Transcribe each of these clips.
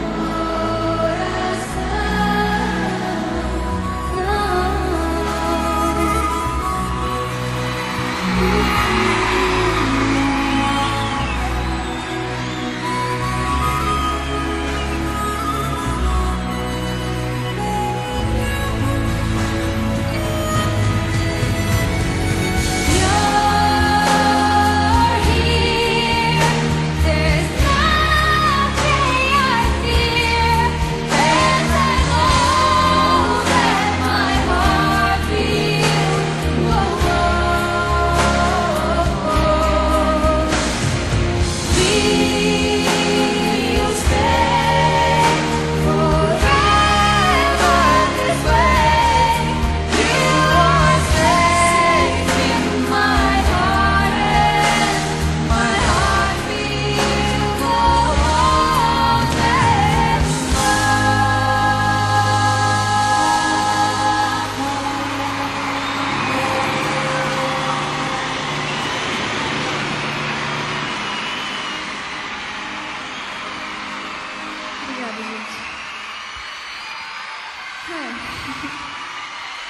Yeah. see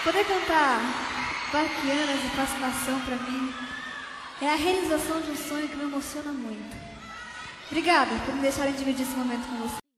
Poder cantar Baquianas e Fascinação pra mim é a realização de um sonho que me emociona muito. Obrigada por me deixarem dividir esse momento com você.